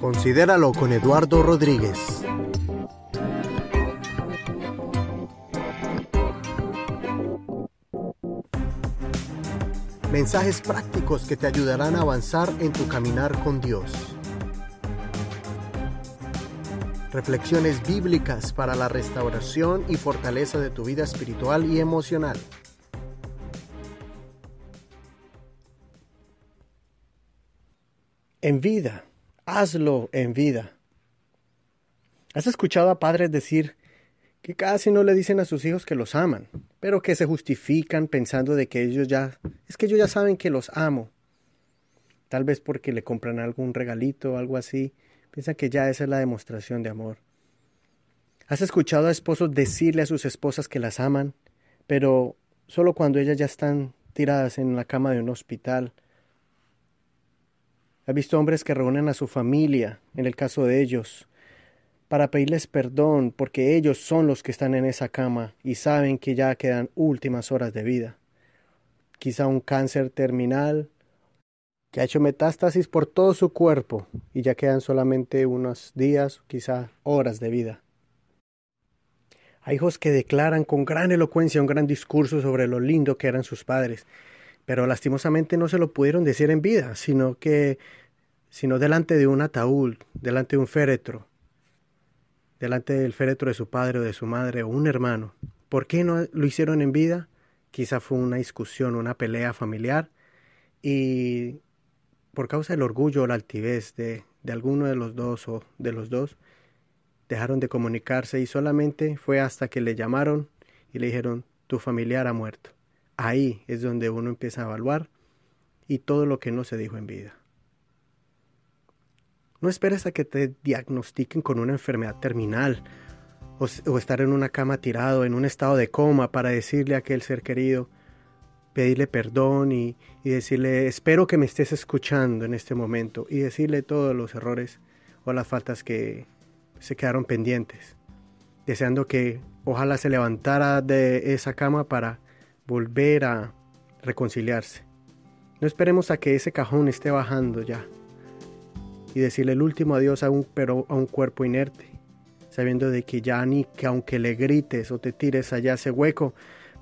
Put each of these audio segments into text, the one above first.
Considéralo con Eduardo Rodríguez. Mensajes prácticos que te ayudarán a avanzar en tu caminar con Dios. Reflexiones bíblicas para la restauración y fortaleza de tu vida espiritual y emocional. En vida, hazlo en vida. ¿Has escuchado a padres decir que casi no le dicen a sus hijos que los aman, pero que se justifican pensando de que ellos ya, es que ellos ya saben que los amo? Tal vez porque le compran algún regalito o algo así, piensan que ya esa es la demostración de amor. ¿Has escuchado a esposos decirle a sus esposas que las aman, pero solo cuando ellas ya están tiradas en la cama de un hospital He visto hombres que reúnen a su familia, en el caso de ellos, para pedirles perdón porque ellos son los que están en esa cama y saben que ya quedan últimas horas de vida. Quizá un cáncer terminal que ha hecho metástasis por todo su cuerpo y ya quedan solamente unos días, quizá horas de vida. Hay hijos que declaran con gran elocuencia un gran discurso sobre lo lindo que eran sus padres, pero lastimosamente no se lo pudieron decir en vida, sino que sino delante de un ataúd, delante de un féretro, delante del féretro de su padre o de su madre o un hermano. ¿Por qué no lo hicieron en vida? Quizá fue una discusión, una pelea familiar y por causa del orgullo o la altivez de, de alguno de los dos o de los dos, dejaron de comunicarse y solamente fue hasta que le llamaron y le dijeron tu familiar ha muerto. Ahí es donde uno empieza a evaluar y todo lo que no se dijo en vida. No esperes a que te diagnostiquen con una enfermedad terminal o, estar en una cama tirado, en un estado de coma para decirle a aquel ser querido, pedirle perdón y decirle, espero que me estés escuchando en este momento y decirle todos los errores o las faltas que se quedaron pendientes, deseando que ojalá se levantara de esa cama para volver a reconciliarse. No esperemos a que ese cajón esté bajando ya y decirle el último adiós a un, pero a un cuerpo inerte, sabiendo de que ya ni que aunque le grites o te tires allá ese hueco,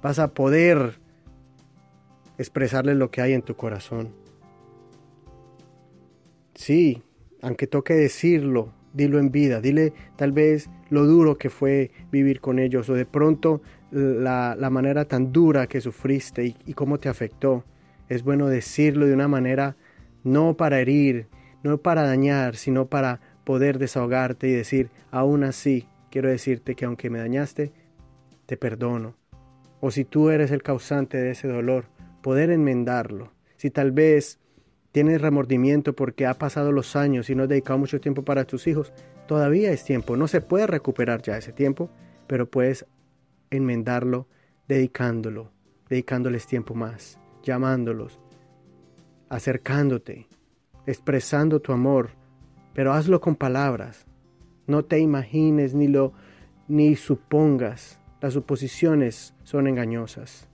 vas a poder expresarle lo que hay en tu corazón. Sí, aunque toque decirlo, dilo en vida, dile tal vez lo duro que fue vivir con ellos o de pronto la, la manera tan dura que sufriste y, y cómo te afectó. Es bueno decirlo de una manera no para herir, no para dañar, sino para poder desahogarte y decir, aún así, quiero decirte que aunque me dañaste, te perdono. O si tú eres el causante de ese dolor, poder enmendarlo. Si tal vez tienes remordimiento porque ha pasado los años y no has dedicado mucho tiempo para tus hijos, todavía es tiempo. No se puede recuperar ya ese tiempo, pero puedes enmendarlo dedicándolo, dedicándoles tiempo más, llamándolos, acercándote, expresando tu amor, pero hazlo con palabras. No te imagines ni lo ni supongas. Las suposiciones son engañosas.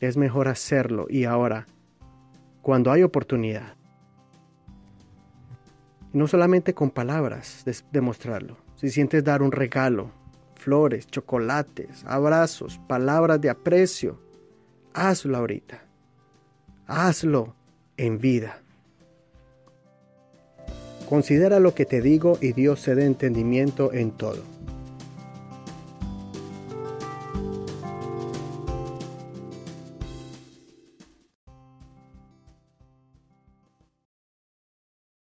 Es mejor hacerlo y ahora, cuando hay oportunidad. no solamente con palabras demostrarlo. Si sientes dar un regalo, flores, chocolates, abrazos, palabras de aprecio, hazlo ahorita. Hazlo en vida. Considera lo que te digo y Dios se dé entendimiento en todo.